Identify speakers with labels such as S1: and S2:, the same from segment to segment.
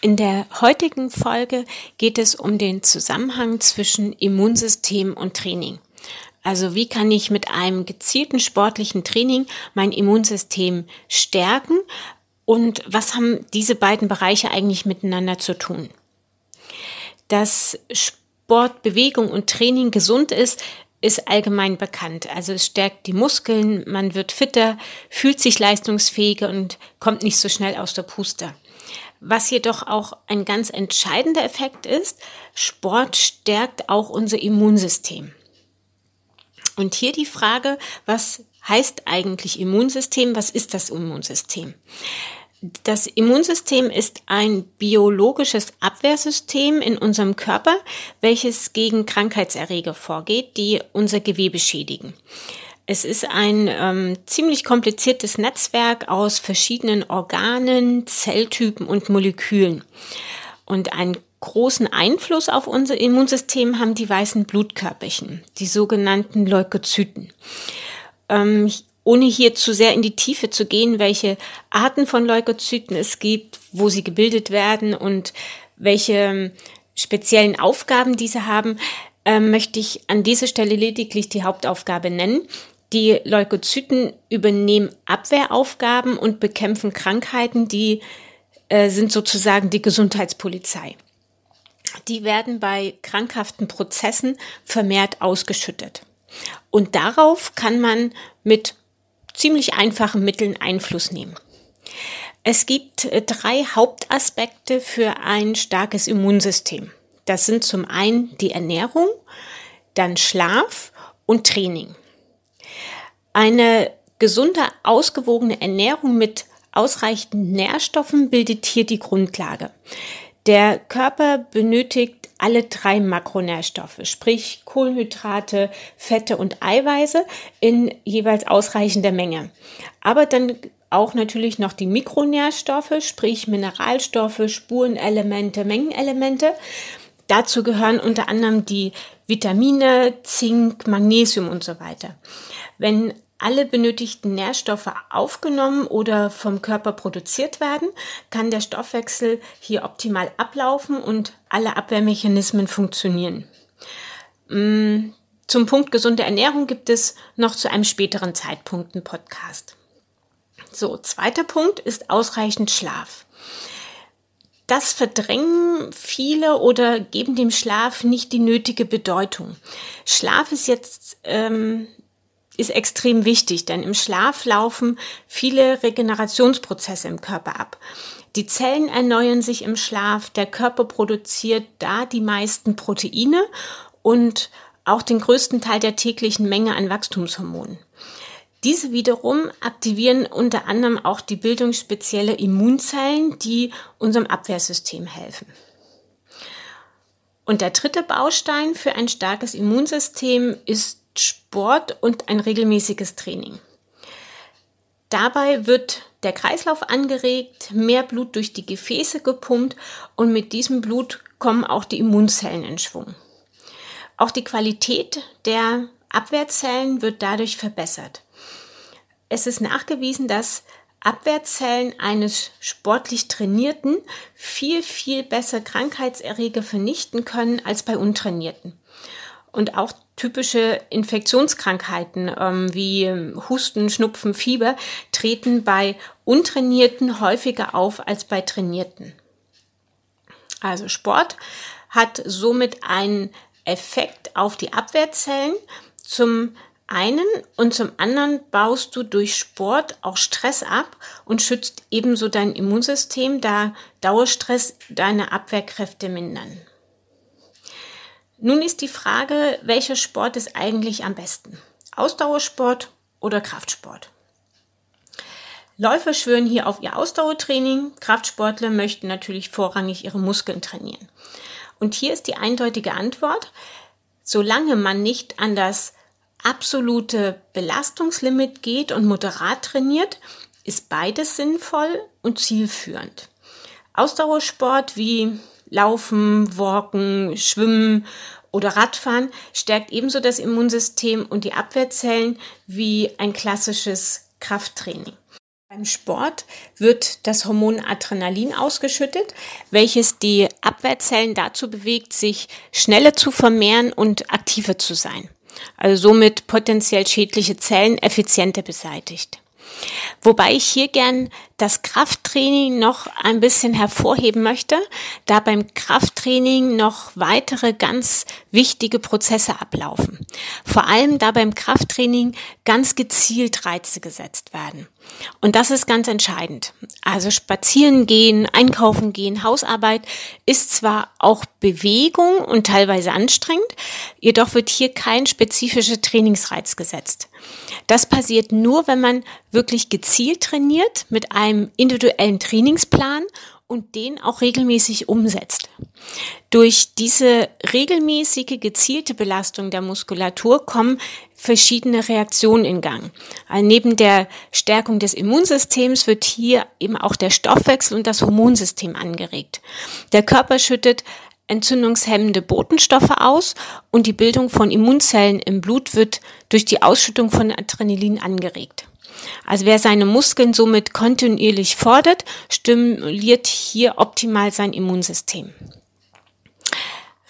S1: In der heutigen Folge geht es um den Zusammenhang zwischen Immunsystem und Training. Also wie kann ich mit einem gezielten sportlichen Training mein Immunsystem stärken und was haben diese beiden Bereiche eigentlich miteinander zu tun? Dass Sport, Bewegung und Training gesund ist, ist allgemein bekannt. Also es stärkt die Muskeln, man wird fitter, fühlt sich leistungsfähiger und kommt nicht so schnell aus der Puste. Was jedoch auch ein ganz entscheidender Effekt ist, Sport stärkt auch unser Immunsystem. Und hier die Frage, was heißt eigentlich Immunsystem? Was ist das Immunsystem? Das Immunsystem ist ein biologisches Abwehrsystem in unserem Körper, welches gegen Krankheitserreger vorgeht, die unser Gewebe schädigen. Es ist ein ähm, ziemlich kompliziertes Netzwerk aus verschiedenen Organen, Zelltypen und Molekülen. Und einen großen Einfluss auf unser Immunsystem haben die weißen Blutkörperchen, die sogenannten Leukozyten. Ähm, ohne hier zu sehr in die Tiefe zu gehen, welche Arten von Leukozyten es gibt, wo sie gebildet werden und welche ähm, speziellen Aufgaben diese haben, äh, möchte ich an dieser Stelle lediglich die Hauptaufgabe nennen. Die Leukozyten übernehmen Abwehraufgaben und bekämpfen Krankheiten, die äh, sind sozusagen die Gesundheitspolizei. Die werden bei krankhaften Prozessen vermehrt ausgeschüttet. Und darauf kann man mit ziemlich einfachen Mitteln Einfluss nehmen. Es gibt äh, drei Hauptaspekte für ein starkes Immunsystem. Das sind zum einen die Ernährung, dann Schlaf und Training. Eine gesunde, ausgewogene Ernährung mit ausreichend Nährstoffen bildet hier die Grundlage. Der Körper benötigt alle drei Makronährstoffe, sprich Kohlenhydrate, Fette und Eiweiße in jeweils ausreichender Menge. Aber dann auch natürlich noch die Mikronährstoffe, sprich Mineralstoffe, Spurenelemente, Mengenelemente. Dazu gehören unter anderem die Vitamine, Zink, Magnesium und so weiter. Wenn alle benötigten Nährstoffe aufgenommen oder vom Körper produziert werden, kann der Stoffwechsel hier optimal ablaufen und alle Abwehrmechanismen funktionieren. Mm, zum Punkt gesunde Ernährung gibt es noch zu einem späteren Zeitpunkt einen Podcast. So, zweiter Punkt ist ausreichend Schlaf. Das verdrängen viele oder geben dem Schlaf nicht die nötige Bedeutung. Schlaf ist jetzt ähm, ist extrem wichtig, denn im Schlaf laufen viele Regenerationsprozesse im Körper ab. Die Zellen erneuern sich im Schlaf, der Körper produziert da die meisten Proteine und auch den größten Teil der täglichen Menge an Wachstumshormonen. Diese wiederum aktivieren unter anderem auch die Bildung spezieller Immunzellen, die unserem Abwehrsystem helfen. Und der dritte Baustein für ein starkes Immunsystem Sport und ein regelmäßiges Training. Dabei wird der Kreislauf angeregt, mehr Blut durch die Gefäße gepumpt und mit diesem Blut kommen auch die Immunzellen in Schwung. Auch die Qualität der Abwehrzellen wird dadurch verbessert. Es ist nachgewiesen, dass Abwehrzellen eines sportlich Trainierten viel, viel besser Krankheitserreger vernichten können als bei Untrainierten. Und auch typische Infektionskrankheiten ähm, wie Husten, Schnupfen, Fieber treten bei Untrainierten häufiger auf als bei Trainierten. Also Sport hat somit einen Effekt auf die Abwehrzellen. Zum einen und zum anderen baust du durch Sport auch Stress ab und schützt ebenso dein Immunsystem, da Dauerstress deine Abwehrkräfte mindern. Nun ist die Frage, welcher Sport ist eigentlich am besten? Ausdauersport oder Kraftsport? Läufer schwören hier auf ihr Ausdauertraining, Kraftsportler möchten natürlich vorrangig ihre Muskeln trainieren. Und hier ist die eindeutige Antwort, solange man nicht an das absolute Belastungslimit geht und moderat trainiert, ist beides sinnvoll und zielführend. Ausdauersport wie Laufen, Walken, Schwimmen oder Radfahren stärkt ebenso das Immunsystem und die Abwehrzellen wie ein klassisches Krafttraining. Beim Sport wird das Hormon Adrenalin ausgeschüttet, welches die Abwehrzellen dazu bewegt, sich schneller zu vermehren und aktiver zu sein. Also somit potenziell schädliche Zellen effizienter beseitigt. Wobei ich hier gern das Krafttraining noch ein bisschen hervorheben möchte, da beim Krafttraining noch weitere ganz wichtige Prozesse ablaufen. Vor allem da beim Krafttraining ganz gezielt Reize gesetzt werden. Und das ist ganz entscheidend. Also spazieren gehen, einkaufen gehen, Hausarbeit ist zwar auch Bewegung und teilweise anstrengend, jedoch wird hier kein spezifischer Trainingsreiz gesetzt. Das passiert nur, wenn man wirklich gezielt trainiert mit einem individuellen Trainingsplan und den auch regelmäßig umsetzt. Durch diese regelmäßige, gezielte Belastung der Muskulatur kommen verschiedene Reaktionen in Gang. Also neben der Stärkung des Immunsystems wird hier eben auch der Stoffwechsel und das Hormonsystem angeregt. Der Körper schüttet entzündungshemmende Botenstoffe aus und die Bildung von Immunzellen im Blut wird durch die Ausschüttung von Adrenalin angeregt. Also wer seine Muskeln somit kontinuierlich fordert, stimuliert hier optimal sein Immunsystem.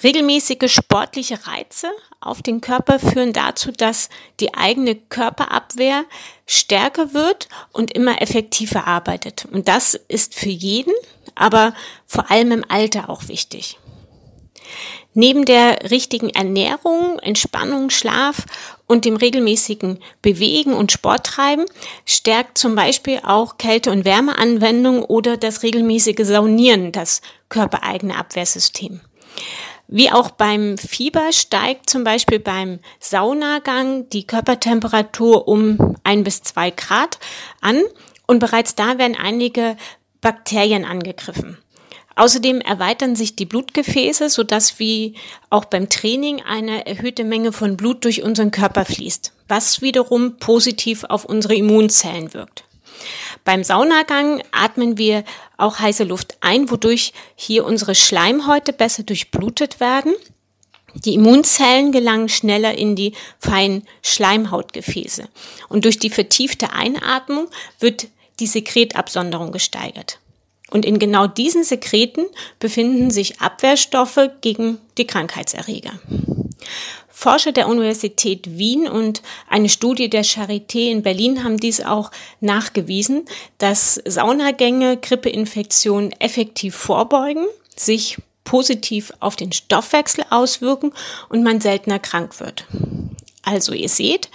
S1: Regelmäßige sportliche Reize auf den Körper führen dazu, dass die eigene Körperabwehr stärker wird und immer effektiver arbeitet. Und das ist für jeden, aber vor allem im Alter auch wichtig. Neben der richtigen Ernährung, Entspannung, Schlaf und dem regelmäßigen Bewegen und Sporttreiben stärkt zum Beispiel auch Kälte- und Wärmeanwendung oder das regelmäßige Saunieren das körpereigene Abwehrsystem. Wie auch beim Fieber steigt zum Beispiel beim Saunagang die Körpertemperatur um ein bis zwei Grad an und bereits da werden einige Bakterien angegriffen. Außerdem erweitern sich die Blutgefäße, sodass wie auch beim Training eine erhöhte Menge von Blut durch unseren Körper fließt, was wiederum positiv auf unsere Immunzellen wirkt. Beim Saunagang atmen wir auch heiße Luft ein, wodurch hier unsere Schleimhäute besser durchblutet werden. Die Immunzellen gelangen schneller in die feinen Schleimhautgefäße. Und durch die vertiefte Einatmung wird die Sekretabsonderung gesteigert. Und in genau diesen Sekreten befinden sich Abwehrstoffe gegen die Krankheitserreger. Forscher der Universität Wien und eine Studie der Charité in Berlin haben dies auch nachgewiesen, dass Saunagänge Grippeinfektionen effektiv vorbeugen, sich positiv auf den Stoffwechsel auswirken und man seltener krank wird. Also ihr seht,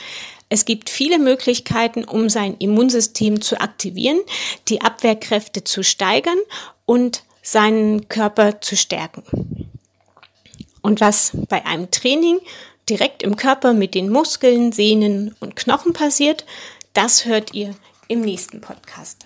S1: es gibt viele Möglichkeiten, um sein Immunsystem zu aktivieren, die Abwehrkräfte zu steigern und seinen Körper zu stärken. Und was bei einem Training direkt im Körper mit den Muskeln, Sehnen und Knochen passiert, das hört ihr im nächsten Podcast.